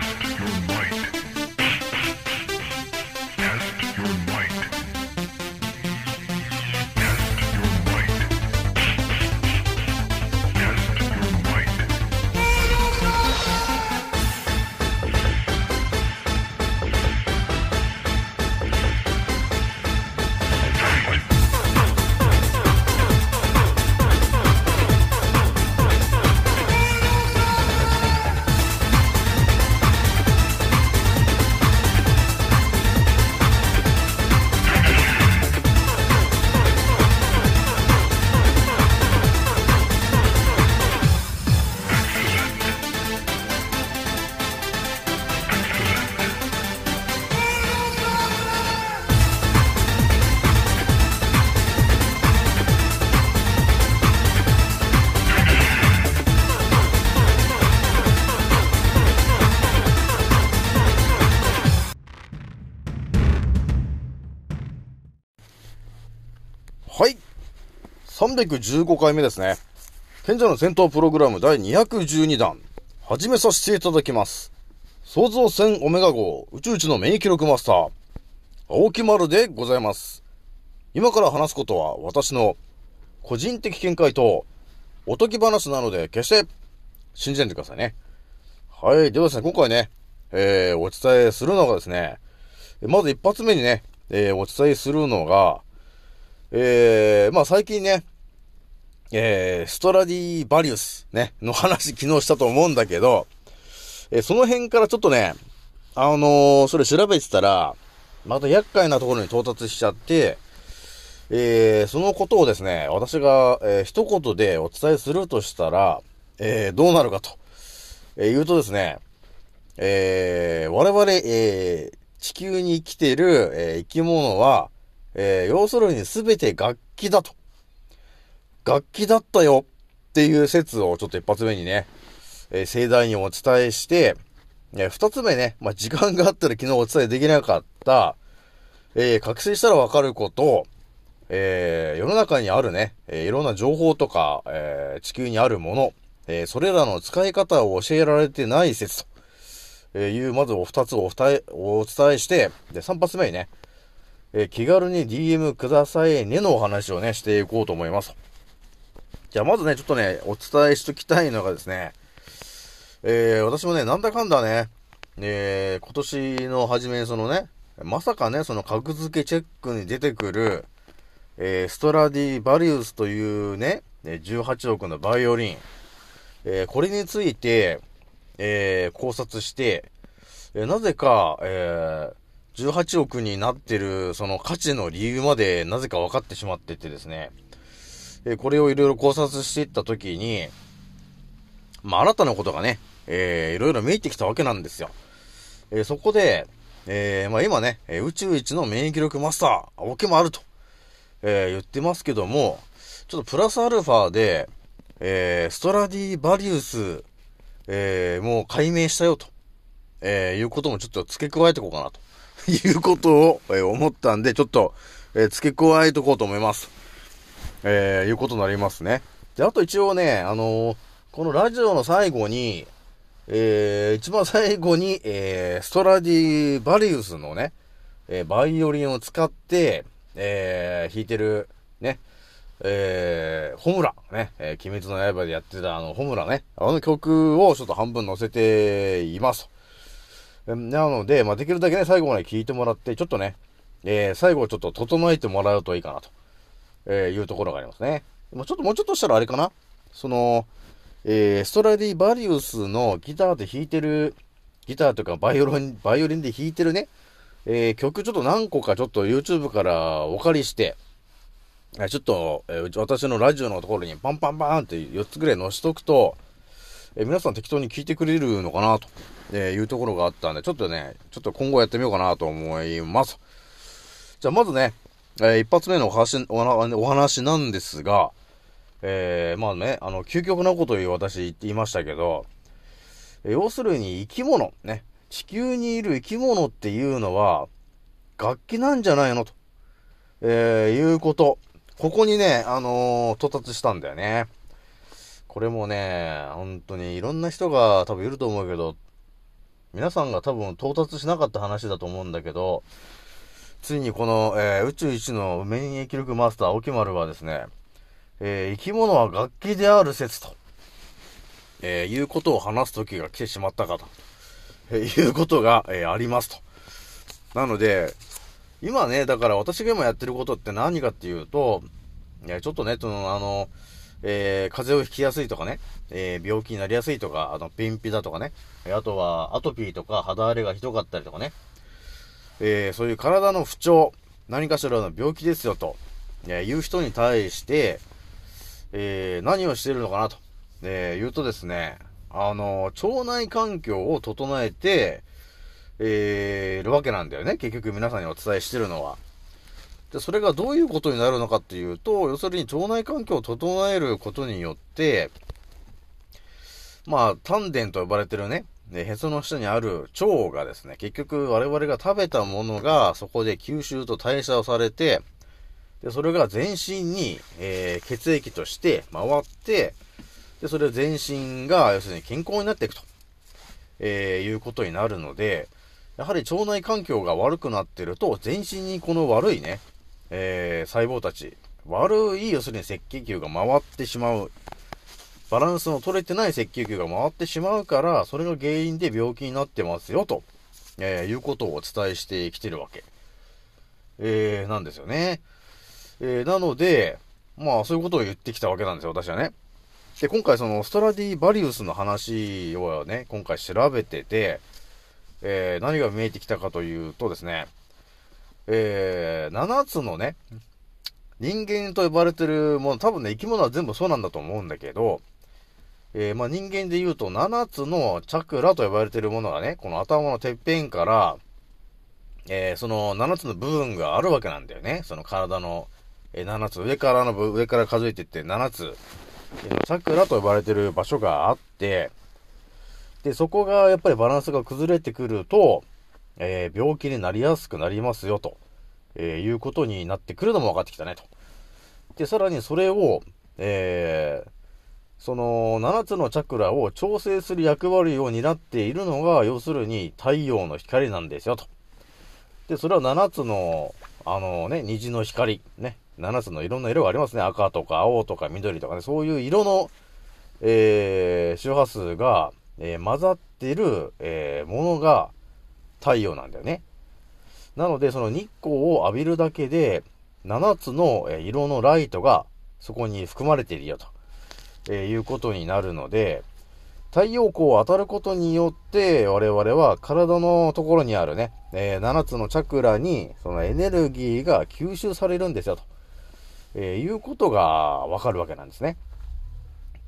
Test your might. 315回目ですね。賢者の戦闘プログラム第212弾、始めさせていただきます。創造船オメガ号宇宙一の免疫力マスター、青木丸でございます。今から話すことは私の個人的見解とおとぎ話なので決して信じないでくださいね。はい。ではですね、今回ね、えー、お伝えするのがですね、まず一発目にね、えー、お伝えするのが、えー、まあ最近ね、えー、ストラディバリウスね、の話昨日したと思うんだけど、えー、その辺からちょっとね、あのー、それ調べてたら、また厄介なところに到達しちゃって、えー、そのことをですね、私が、えー、一言でお伝えするとしたら、えー、どうなるかと、えー、言うとですね、えー、我々、えー、地球に生きている、えー、生き物は、えー、要するに全て楽器だと。楽器だったよっていう説をちょっと一発目にね、えー、盛大にお伝えして、えー、二つ目ね、まあ、時間があったら昨日お伝えできなかった、えー、覚醒したらわかること、えー、世の中にあるね、えー、いろんな情報とか、えー、地球にあるもの、えー、それらの使い方を教えられてない説と、えいう、まずお二つをお伝え、お伝えして、で、三発目にね、え気軽に DM くださいねのお話をね、していこうと思います。じゃあまずね、ちょっとね、お伝えしときたいのがですね、えー、私もね、なんだかんだね、えー、今年の初めにそのね、まさかね、その格付けチェックに出てくる、えー、ストラディバリウスというね、18億のバイオリン、えー、これについて、えー、考察して、え、なぜか、えー、18億になってる、その価値の理由までなぜか分かってしまっててですね、えこれをいろいろ考察していったときに、まあ、新たなことがね、えー、いろいろ見えてきたわけなんですよ。えー、そこで、えー、まあ、今ね、宇宙一の免疫力マスター、青木もあると、えー、言ってますけども、ちょっとプラスアルファで、えー、ストラディバリウス、えー、もう解明したよと、えー、いうこともちょっと付け加えていこうかなと、いうことを、えー、思ったんで、ちょっと、えー、付け加えていこうと思います。えー、いうことになりますね。で、あと一応ね、あのー、このラジオの最後に、えー、一番最後に、えー、ストラディバリウスのね、えー、バイオリンを使って、えー、弾いてる、ね、えー、ホムラ、ね、えー、鬼滅の刃でやってたあの、ホムラね、あの曲をちょっと半分載せています。なので、まあ、できるだけね、最後まで聴いてもらって、ちょっとね、えー、最後ちょっと整えてもらうといいかなと。えー、いうところがありますね。もうちょっと、もうちょっとしたらあれかなその、えー、ストラディバリウスのギターで弾いてる、ギターというかバイオリン、バイオリンで弾いてるね、えー、曲ちょっと何個かちょっと YouTube からお借りして、ちょっと、えー、私のラジオのところにパンパンパンって4つぐらい載しとくと、えー、皆さん適当に聞いてくれるのかなと、えいうところがあったんで、ちょっとね、ちょっと今後やってみようかなと思います。じゃあまずね、えー、一発目のお話お話なんですが、えー、まあね、あの、究極なことを私言っていましたけど、要するに生き物、ね、地球にいる生き物っていうのは、楽器なんじゃないのと、えー、いうこと。ここにね、あのー、到達したんだよね。これもね、本当にいろんな人が多分いると思うけど、皆さんが多分到達しなかった話だと思うんだけど、ついにこの、えー、宇宙一の免疫力マスター、青木丸はですね、えー、生き物は楽器である説と、えー、いうことを話す時が来てしまったかと、え、いうことが、え、ありますと。なので、今ね、だから私が今やってることって何かっていうと、いや、ちょっとね、その、あの、えー、風邪をひきやすいとかね、えー、病気になりやすいとか、あの、便秘だとかね、あとは、アトピーとか肌荒れがひどかったりとかね、えー、そういう体の不調、何かしらの病気ですよと、えいう人に対して、え何をしているのかなと、え言うとですね、あの、腸内環境を整えて、えー、るわけなんだよね。結局皆さんにお伝えしてるのは。で、それがどういうことになるのかっていうと、要するに腸内環境を整えることによって、まあ、丹田と呼ばれてるね、でへその下にある腸がですね、結局我々が食べたものがそこで吸収と代謝をされて、で、それが全身に、えー、血液として回って、で、それを全身が、要するに健康になっていくと、えー、いうことになるので、やはり腸内環境が悪くなってると、全身にこの悪いね、えー、細胞たち、悪い、要するに赤血球が回ってしまう。バランスの取れてない赤血球が回ってしまうから、それが原因で病気になってますよ、と、えー、いうことをお伝えしてきてるわけ。えー、なんですよね。えー、なので、まあ、そういうことを言ってきたわけなんですよ、私はね。で、今回その、ストラディバリウスの話をね、今回調べてて、えー、何が見えてきたかというとですね、えー、7つのね、人間と呼ばれてるもの、多分ね、生き物は全部そうなんだと思うんだけど、えー、まあ、人間で言うと7つのチャクラと呼ばれているものがね、この頭のてっぺんから、えー、その7つの部分があるわけなんだよね。その体の、えー、7つ、上からの部上から数えていって7つ、えー、チャクラと呼ばれている場所があって、で、そこがやっぱりバランスが崩れてくると、えー、病気になりやすくなりますよ、と、えー、いうことになってくるのも分かってきたね、と。で、さらにそれを、えー、その7つのチャクラを調整する役割を担っているのが、要するに太陽の光なんですよ、と。で、それは7つの、あのね、虹の光、ね、7つのいろんな色がありますね。赤とか青とか緑とかね、そういう色の、えー、周波数が、えー、混ざってる、えー、ものが太陽なんだよね。なので、その日光を浴びるだけで、7つの、色のライトがそこに含まれているよと、えいうことになるので、太陽光を当たることによって、我々は体のところにあるね、えー、7つのチャクラに、そのエネルギーが吸収されるんですよ、と、えー、いうことがわかるわけなんですね。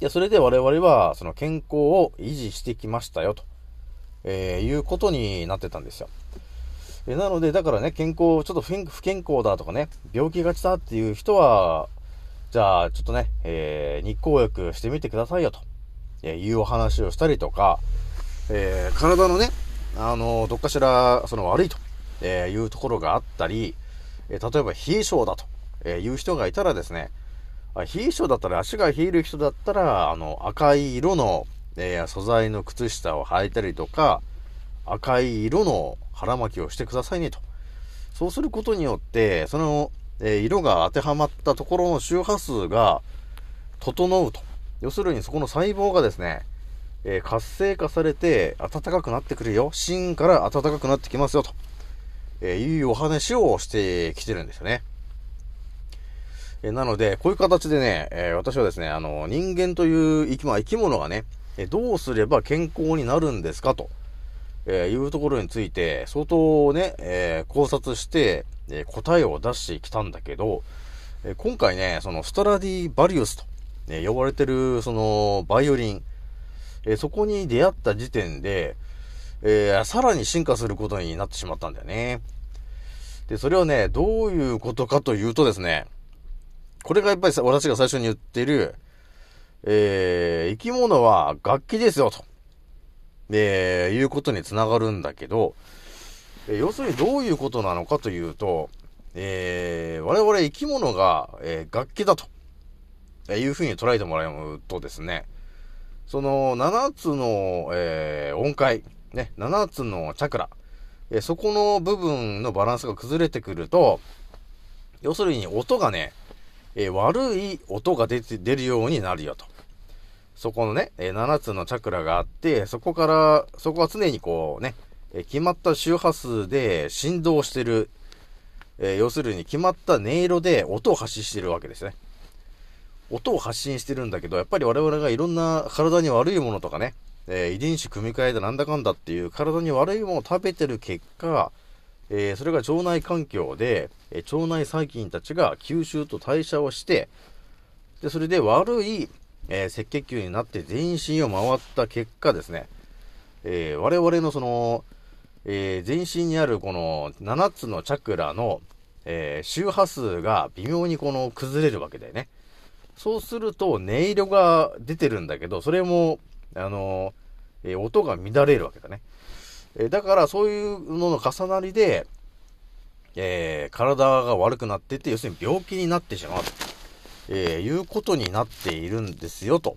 で、それで我々は、その健康を維持してきましたよ、と、えー、いうことになってたんですよ。えなので、だからね、健康、ちょっと不健康だとかね、病気がちだっていう人は、じゃあ、ちょっとね、えー、日光浴してみてくださいよ、と、えいうお話をしたりとか、えー、体のね、あの、どっかしら、その悪いと、えいうところがあったり、え例えば冷え性だと、えいう人がいたらですね、冷え性だったら、足が冷える人だったら、あの、赤い色の、えー、素材の靴下を履いたりとか、赤い色の腹巻きをしてくださいねと。そうすることによって、その、えー、色が当てはまったところの周波数が整うと。要するにそこの細胞がですね、えー、活性化されて暖かくなってくるよ。芯から暖かくなってきますよと、えー、いうお話をしてきてるんですよね。えなので、こういう形でね、え私はですね、あの、人間という生き,、まあ、生き物がね、えどうすれば健康になるんですかと、えーいうところについて、相当ね、え考察して、え答えを出してきたんだけど、え今回ね、そのストラディバリウスと、え呼ばれてる、その、バイオリン、えそこに出会った時点で、えー、さらに進化することになってしまったんだよね。で、それはね、どういうことかというとですね、これがやっぱり私が最初に言ってる、え、生き物は楽器ですよ、と。えー、いうことにつながるんだけど、要するにどういうことなのかというと、えー、我々生き物が、えー、楽器だと、えいうふうに捉えてもらうとですね、その7つの、えー、音階、ね、7つのチャクラ、えそこの部分のバランスが崩れてくると、要するに音がね、え悪い音が出て、出るようになるよと。そこのね、え7つのチャクラがあって、そこから、そこは常にこうね、え決まった周波数で振動してる、え要するに決まった音色で音を発信してるわけですね。音を発信してるんだけど、やっぱり我々がいろんな体に悪いものとかね、えー、遺伝子組み換えでなんだかんだっていう体に悪いものを食べてる結果、えー、それが腸内環境で、えー、腸内細菌たちが吸収と代謝をして、で、それで悪い、え赤血球になって全身を回った結果ですね、え我々のその、え全身にあるこの7つのチャクラの、え周波数が微妙にこの崩れるわけだよね。そうすると音色が出てるんだけど、それもあの、え、音が乱れるわけだね。え、だからそういうのの重なりで、え、体が悪くなってて、要するに病気になってしまうと、えいうことになっているんですよ、と、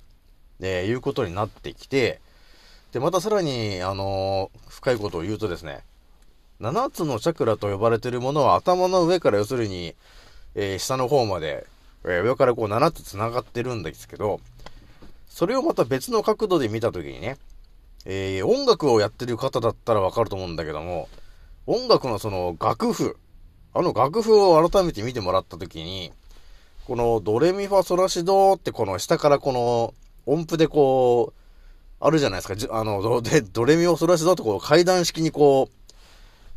えいうことになってきて、で、またさらに、あの深いことを言うとですね、7つのチャクラと呼ばれているものは頭の上から要するに、え下の方まで、え上からこう7つ繋がってるんですけど、それをまた別の角度で見たときにね、えー、音楽をやってる方だったらわかると思うんだけども、音楽のその楽譜、あの楽譜を改めて見てもらったときに、このドレミファソラシドってこの下からこの音符でこう、あるじゃないですか。あの、ドドレミファソラシドってこう階段式にこう、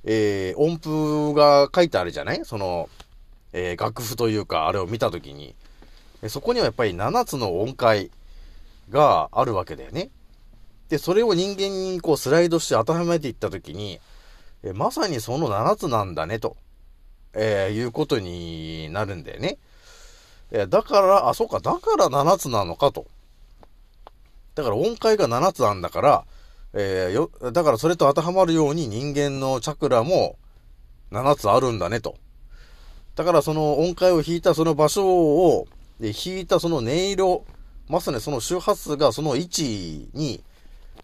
えー、音符が書いてあるじゃない？その、えー、楽譜というか、あれを見たときに、そこにはやっぱり7つの音階、があるわけだよね。で、それを人間にこうスライドして当てはめていったときに、えまさにその7つなんだね、と、え、いうことになるんだよね。え、だから、あ、そうか、だから7つなのかと。だから音階が7つなんだから、えー、よ、だからそれと当てはまるように人間のチャクラも7つあるんだねと。だからその音階を弾いたその場所を、で弾いたその音色まさにその周波数がその位置に、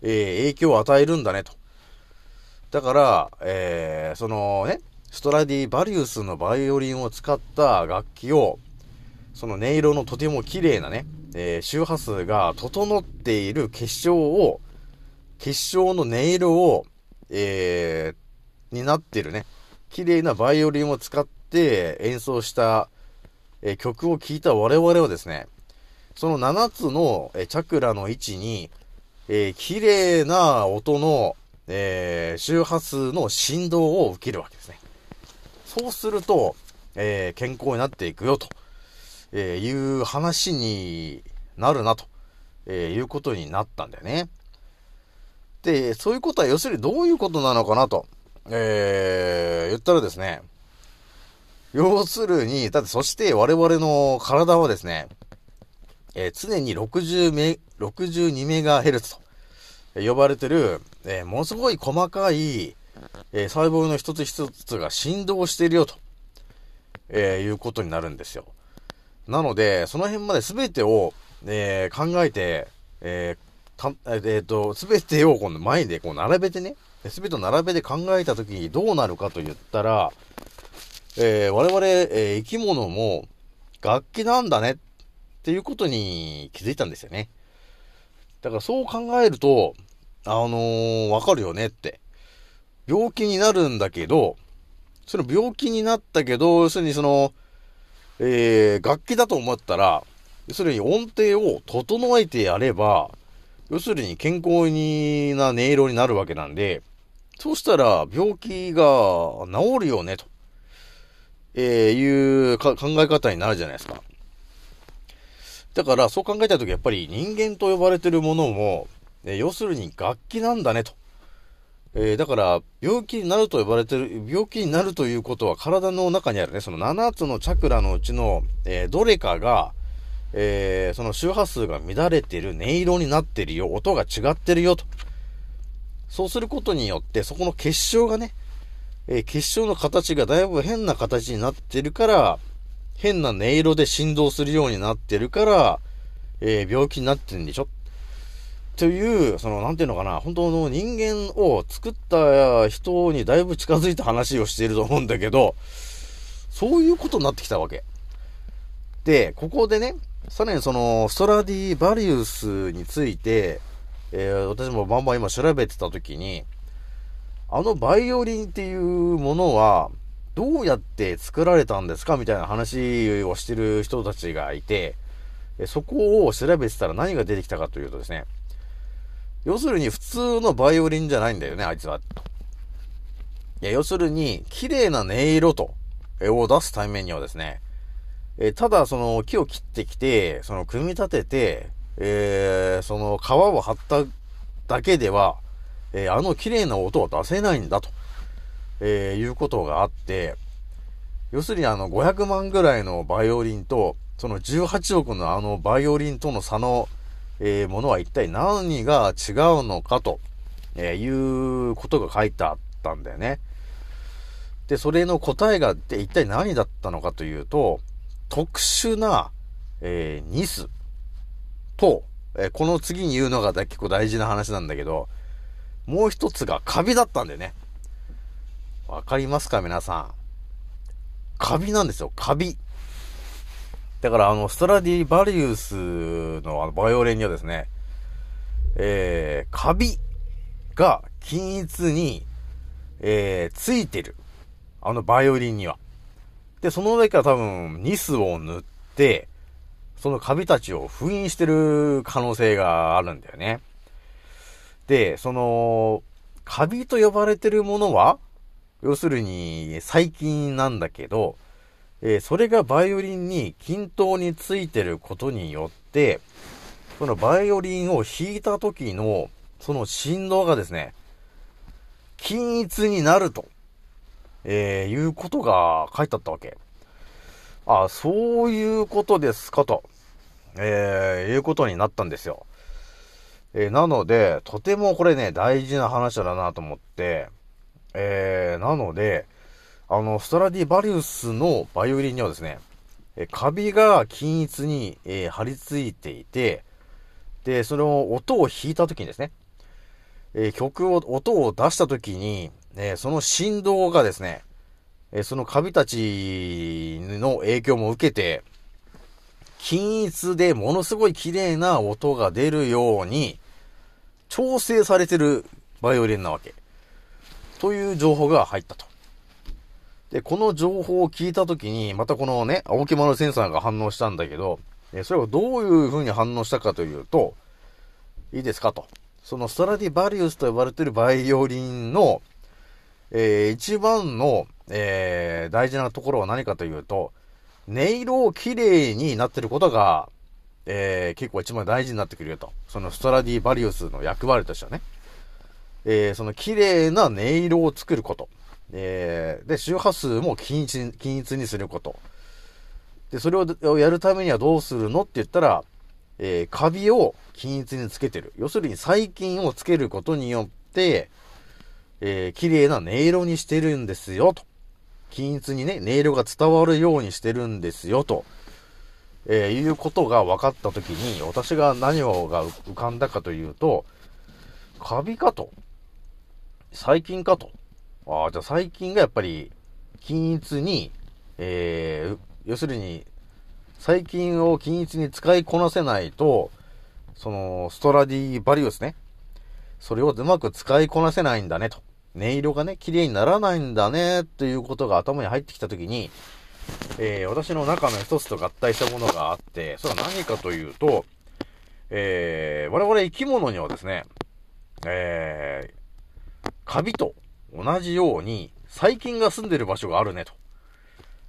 えー、影響を与えるんだねと。だから、えー、そのね、ストラディバリウスのバイオリンを使った楽器を、その音色のとても綺麗なね、えー、周波数が整っている結晶を、結晶の音色を、えー、になってるね、綺麗なバイオリンを使って演奏した、えー、曲を聴いた我々はですね、その7つのえチャクラの位置に、えー、綺麗な音の、えー、周波数の振動を受けるわけですね。そうすると、えー、健康になっていくよと、えいう話になるなと、えいうことになったんだよね。で、そういうことは要するにどういうことなのかなと、えー、言ったらですね、要するに、だってそして我々の体はですね、えー、常に60メ、62メガヘルツと呼ばれてる、えー、ものすごい細かい、えー、細胞の一つ一つが振動しているよと、えいうことになるんですよ。なので、その辺まで全てを、え考えて、えー、えっ、と、全てをこの前でこう並べてね、全てを並べて考えたときにどうなるかと言ったら、え我々、え生き物も楽器なんだねっていうことに気づいたんですよね。だからそう考えると、あのー、わかるよねって。病気になるんだけど、その病気になったけど、要するにその、えー、楽器だと思ったら、要するに音程を整えてやれば、要するに健康にな音色になるわけなんで、そうしたら病気が治るよね、と、えー、いう考え方になるじゃないですか。だから、そう考えたとき、やっぱり人間と呼ばれてるものも、え要するに楽器なんだねと。えー、だから、病気になると呼ばれてる、病気になるということは体の中にあるね、その7つのチャクラのうちの、えー、どれかが、えー、その周波数が乱れてる、音色になってるよ、音が違ってるよと。そうすることによって、そこの結晶がね、え結晶の形がだいぶ変な形になってるから、変な音色で振動するようになってるから、え、病気になってるんでしょという、その、なんていうのかな、本当の人間を作った人にだいぶ近づいた話をしていると思うんだけど、そういうことになってきたわけ。で、ここでね、さらにその、ストラディバリウスについて、えー、私もバンバン今調べてた時に、あのバイオリンっていうものは、どうやって作られたんですかみたいな話をしてる人たちがいて、そこを調べてたら何が出てきたかというとですね、要するに普通のバイオリンじゃないんだよね、あいつは。いや、要するに、綺麗な音色と、えを出すためにはですね、えただその木を切ってきて、その組み立てて、えー、その皮を張っただけでは、えー、あの綺麗な音は出せないんだと、えー、いうことがあって、要するにあの500万ぐらいのバイオリンと、その18億のあのバイオリンとの差の、えー、ものは一体何が違うのかと、えいうことが書いてあったんだよね。で、それの答えがで一体何だったのかというと、特殊な、えー、ニスと、え、この次に言うのが結構大事な話なんだけど、もう一つがカビだったんだよね。わかりますか皆さん。カビなんですよ、カビ。だからあの、ストラディバリウスのあのバイオレンにはですね、えー、カビが均一に、えー、ついてる。あのバイオリンには。で、その上から多分、ニスを塗って、そのカビたちを封印してる可能性があるんだよね。で、その、カビと呼ばれてるものは、要するに細菌なんだけど、えー、それがバイオリンに均等についてることによって、そのバイオリンを弾いた時の、その振動がですね、均一になると、えー、いうことが書いてあったわけ。あ、そういうことですかと、えー、いうことになったんですよ。えー、なので、とてもこれね、大事な話だなと思って、えー、なので、あの、ストラディバリウスのバイオリンにはですね、えカビが均一に、えー、張り付いていて、で、その音を弾いた時にですね、えー、曲を、音を出した時に、えー、その振動がですね、えそのカビたちの影響も受けて、均一でものすごい綺麗な音が出るように、調整されてるバイオリンなわけ。という情報が入ったと。で、この情報を聞いたときに、またこのね、青木丸センサーが反応したんだけど、えそれはどういう風に反応したかというと、いいですかと。そのストラディバリウスと呼ばれているバイオリンの、えー、一番の、えー、大事なところは何かというと、音色を綺麗になってることが、えー、結構一番大事になってくるよと。そのストラディバリウスの役割としてはね。えー、その綺麗な音色を作ること。えー、で、周波数も均一均一にすること。で、それをやるためにはどうするのって言ったら、えー、カビを均一につけてる。要するに細菌をつけることによって、えー、綺麗な音色にしてるんですよ、と。均一にね、音色が伝わるようにしてるんですよ、と。えー、いうことが分かったときに、私が何をが浮かんだかというと、カビかと。細菌かと。ああ、じゃあ細菌がやっぱり均一に、えー、要するに、細菌を均一に使いこなせないと、その、ストラディバリウスね。それをうまく使いこなせないんだねと。音色がね、綺麗にならないんだね、ということが頭に入ってきたときに、えー、私の中の一つと合体したものがあって、それは何かというと、えー、我々生き物にはですね、えー、カビと同じように細菌が住んでる場所があるねと。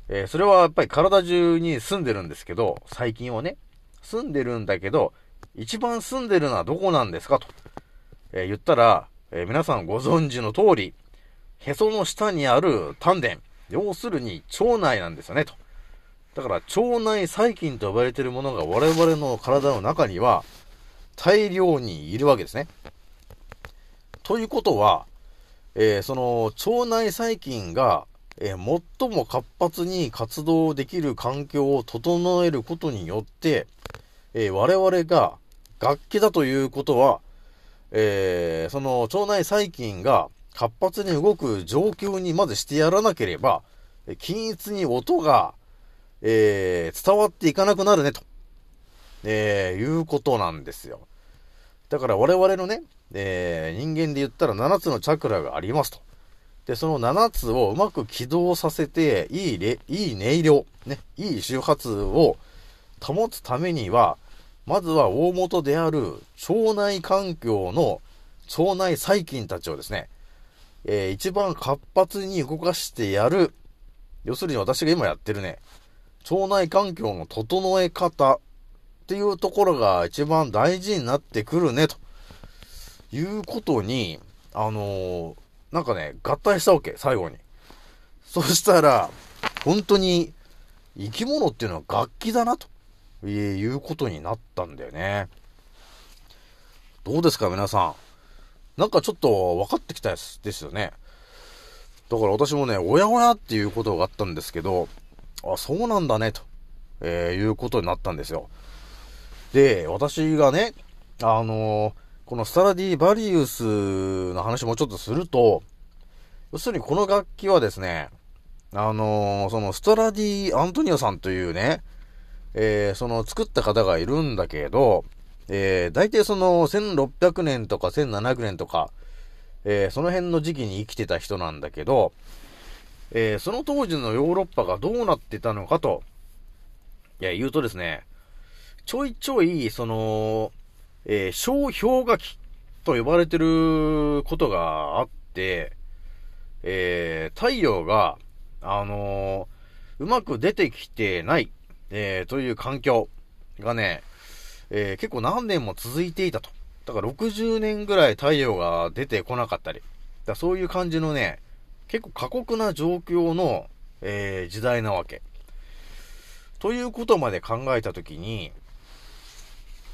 えー、それはやっぱり体中に住んでるんですけど、細菌はね、住んでるんだけど、一番住んでるのはどこなんですかと、えー、言ったら、えー、皆さんご存知の通り、へその下にある丹田、要するに腸内なんですよね、と。だから腸内細菌と呼ばれているものが我々の体の中には大量にいるわけですね。ということは、えー、その腸内細菌が、えー、最も活発に活動できる環境を整えることによって、えー、我々が楽器だということは、えー、その腸内細菌が活発に動く状況にまずしてやらなければ、均一に音が、えー、伝わっていかなくなるね、と、えー、いうことなんですよ。だから我々のね、えー、人間で言ったら7つのチャクラがありますと。で、その7つをうまく起動させて、いいれ、いい音量、ね、いい周波数を保つためには、まずは大元である腸内環境の腸内細菌たちをですね、えー、一番活発に動かしてやる、要するに私が今やってるね、腸内環境の整え方っていうところが一番大事になってくるね、ということに、あのー、なんかね、合体したわけ、最後に。そしたら、本当に、生き物っていうのは楽器だな、ということになったんだよね。どうですか、皆さん。なんかちょっと分かってきたやつですよね。だから私もね、おやおやっていうことがあったんですけど、あ、そうなんだね、と、えー、いうことになったんですよ。で、私がね、あのー、このスタラディバリウスの話もちょっとすると、要するにこの楽器はですね、あのー、そのストラディ・アントニオさんというね、えー、その作った方がいるんだけど、えー、大体その1600年とか1700年とか、えー、その辺の時期に生きてた人なんだけど、えー、その当時のヨーロッパがどうなってたのかと、いや、言うとですね、ちょいちょい、その、えー、小氷河期と呼ばれてることがあって、えー、太陽が、あのー、うまく出てきてない、えー、という環境がね、えー、結構何年も続いていたと。だから60年ぐらい太陽が出てこなかったり。だそういう感じのね、結構過酷な状況の、えー、時代なわけ。ということまで考えたときに、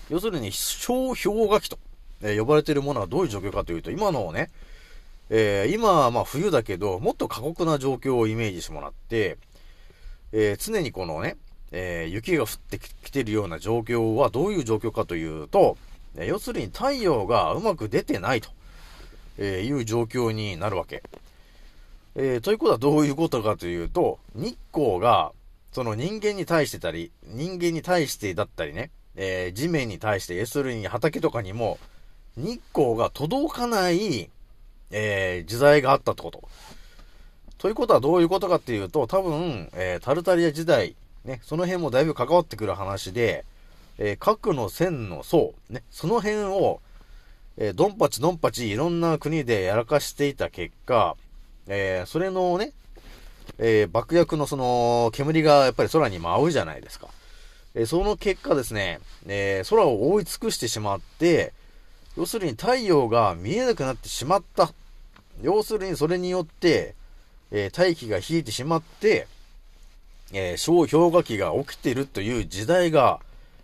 要するに小氷河期と、え、呼ばれているものはどういう状況かというと、今のね、えー、今はまあ冬だけど、もっと過酷な状況をイメージしてもらって、えー、常にこのね、えー、雪が降ってきてるような状況はどういう状況かというと、え要するに太陽がうまく出てないと、えいう状況になるわけ。えということはどういうことかというと、日光が、その人間に対してたり、人間に対してだったりね、え地面に対して、要するに畑とかにも、日光が届かない、え時代があったってこと。ということはどういうことかっていうと、多分、えタルタリア時代ね、その辺もだいぶ関わってくる話で、えー、核の線の層、ね、その辺を、えー、ドンパチドンパチいろんな国でやらかしていた結果、えー、それのね、えー、爆薬のその煙がやっぱり空に舞うじゃないですか。え、その結果ですね、えー、空を覆い尽くしてしまって、要するに太陽が見えなくなってしまった。要するにそれによって、え大気が冷えてしまって、えー、小氷河期が起きているという時代が、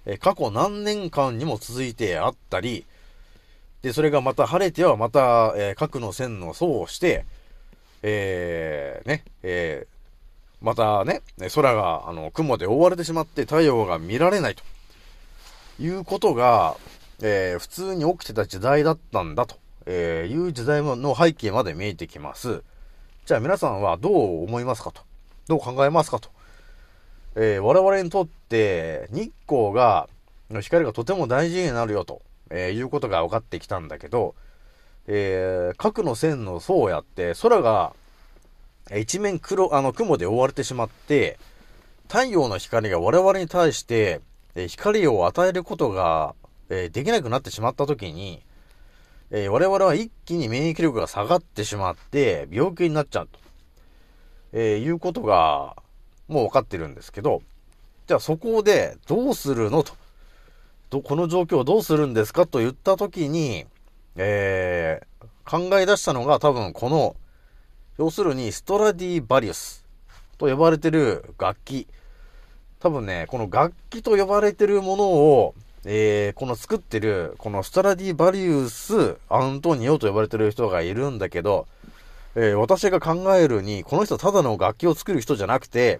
え、過去何年間にも続いてあったり、で、それがまた晴れてはまた、え、核の線の層をして、えー、ね、え、またね、空が、あの、雲で覆われてしまって太陽が見られないと。いうことが、えー、普通に起きてた時代だったんだと、えー、いう時代の背景まで見えてきます。じゃあ皆さんはどう思いますかと。どう考えますかと。えー、我々にとって日光が、光がとても大事になるよと、えー、いうことが分かってきたんだけど、えー、核の線の層をやって、空が一面黒、あの、雲で覆われてしまって、太陽の光が我々に対して、え光を与えることが、えできなくなってしまったときに、え我々は一気に免疫力が下がってしまって、病気になっちゃうと、えいうことが、もう分かってるんですけど、じゃあそこでどうするのと、どこの状況をどうするんですかと言ったときに、えー、考え出したのが多分この、要するにストラディバリウスと呼ばれてる楽器。多分ね、この楽器と呼ばれてるものを、えー、この作ってる、このストラディバリウス・アントニオと呼ばれてる人がいるんだけど、えー、私が考えるに、この人ただの楽器を作る人じゃなくて、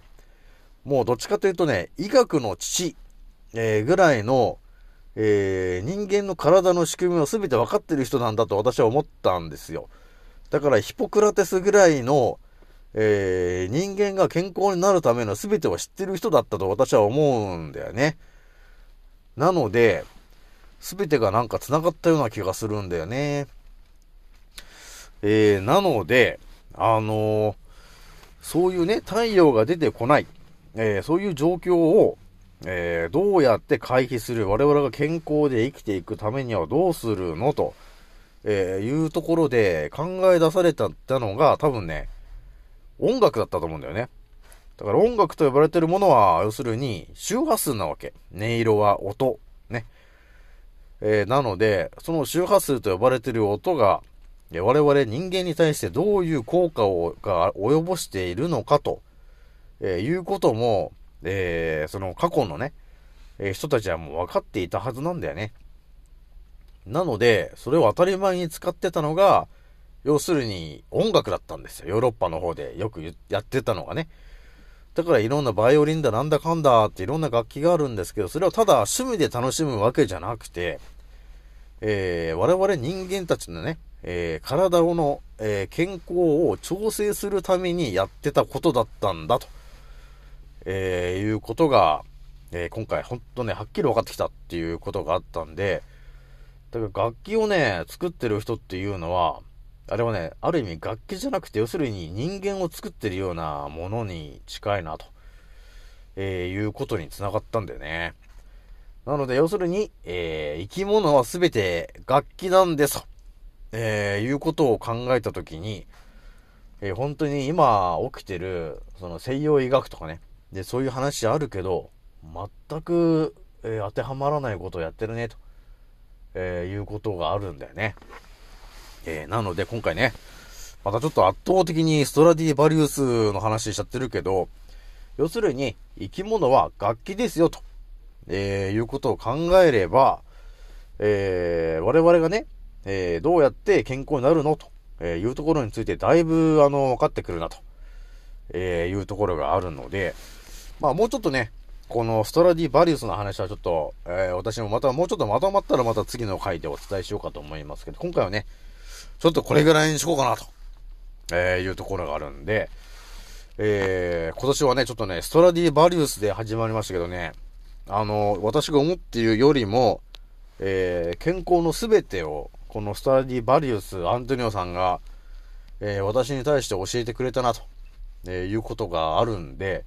もうどっちかというとね、医学の父、えー、ぐらいの、えー、人間の体の仕組みを全て分かってる人なんだと私は思ったんですよ。だからヒポクラテスぐらいの、えー、人間が健康になるための全てを知ってる人だったと私は思うんだよね。なので、全てがなんか繋がったような気がするんだよね。えー、なので、あのー、そういうね、太陽が出てこない、えー、そういう状況を、え、どうやって回避する我々が健康で生きていくためにはどうするのと、えー、いうところで考え出されたのが多分ね、音楽だったと思うんだよね。だから音楽と呼ばれてるものは、要するに周波数なわけ。音色は音。ね。えー、なので、その周波数と呼ばれてる音が、我々人間に対してどういう効果をが及ぼしているのかと、えー、いうことも、えー、その過去のね、え、人たちはもう分かっていたはずなんだよね。なので、それを当たり前に使ってたのが、要するに音楽だったんですよ。ヨーロッパの方でよくやってたのがね。だからいろんなバイオリンだなんだかんだっていろんな楽器があるんですけど、それをただ趣味で楽しむわけじゃなくて、えー、我々人間たちのね、えー、体をの、えー、健康を調整するためにやってたことだったんだと、えいうことが、え今回ほんとね、はっきり分かってきたっていうことがあったんで、だから楽器をね、作ってる人っていうのは、あれはね、ある意味楽器じゃなくて、要するに人間を作ってるようなものに近いなと、えいうことに繋がったんだよね。なので、要するに、えー、生き物は全て楽器なんですと。えー、いうことを考えたときに、えー、本当に今起きてる、その西洋医学とかね、で、そういう話あるけど、全く、えー、当てはまらないことをやってるね、と、えーいうことがあるんだよね。えなので今回ね、またちょっと圧倒的にストラディバリウスの話しちゃってるけど、要するに生き物は楽器ですよと、えいうことを考えれば、え我々がね、えー、どうやって健康になるのと、えいうところについてだいぶ、あの、分かってくるなと、えいうところがあるので、まあもうちょっとね、このストラディバリウスの話はちょっと、えー、私もまたもうちょっとまとまったらまた次の回でお伝えしようかと思いますけど、今回はね、ちょっとこれぐらいにしようかなと、えいうところがあるんで、えー、今年はね、ちょっとね、ストラディバリウスで始まりましたけどね、あの、私が思っているよりも、えー、健康のすべてをこのスタディ・バリウス・アントニオさんが、えー、私に対して教えてくれたなと、えー、いうことがあるんで、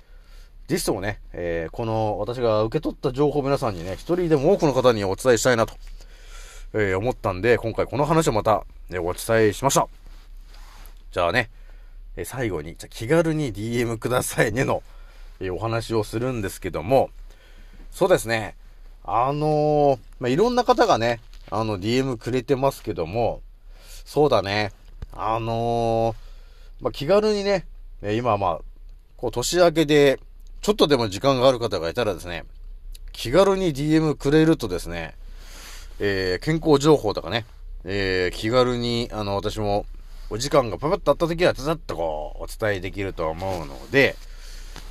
ぜひともね、えー、この私が受け取った情報を皆さんにね、一人でも多くの方にお伝えしたいなと、え思ったんで、今回この話をまた、ね、お伝えしました。じゃあね、え最後に、じゃ気軽に DM くださいねの、えお話をするんですけども、そうですね、あのまあ、いろんな方がね、あの、DM くれてますけども、そうだね。あの、まあ、気軽にね、今まあ、こう年明けで、ちょっとでも時間がある方がいたらですね、気軽に DM くれるとですね、えー、健康情報とかね、えー、気軽に、あの、私も、お時間がパパッとあった時は、ざっとこう、お伝えできると思うので、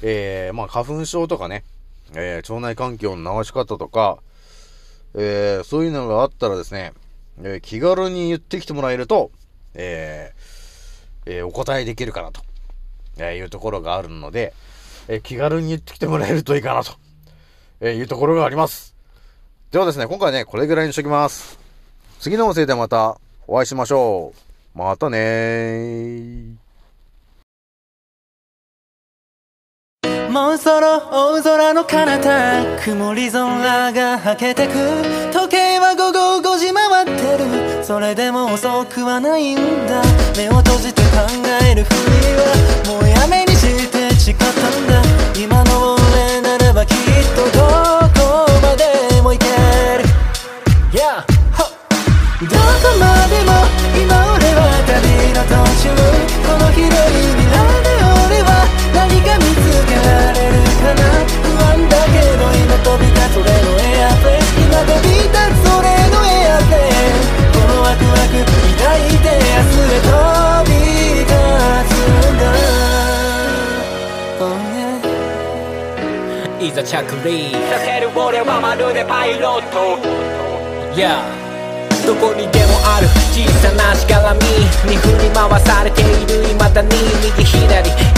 えー、まあ、花粉症とかね、えー、腸内環境の直し方とか、えー、そういうのがあったらですね、えー、気軽に言ってきてもらえると、えー、えお答えできるかなと、えいうところがあるので、え気軽に言ってきてもらえるといいかなと、えいうところがあります。ではですね、今回ね、これぐらいにしときます。次の音声でまたお会いしましょう。またねー。もうそろ大空の彼方曇り空がはけてく時計は午後5時回ってるそれでも遅くはないんだ目を閉じて考えるふりはもうやめにして誓ったんだ。今の俺ならばきっとどこまでも行ける。Yeah! どこまでも oh 着陸させる俺はまるでパイロット。Yeah どこにでもある小さなしがらみ。に振り回されている未だに右左左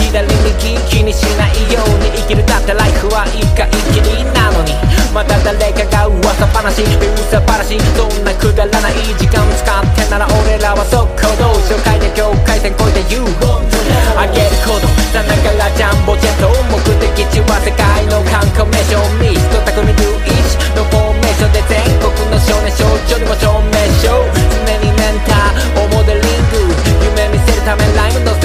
気にしないように生きるだってライフは一回きりなのにまた誰かが噂話噂話そんなくだらない時間使ってなら俺らは速攻動紹介で境界線越えて言うあげることさながらジャンボジェット目的地は世界の観光名所ミスト匠ルイチのフォーメーションで全国の少年少女にも証明書常にメンターをモデリング夢見せるためライムの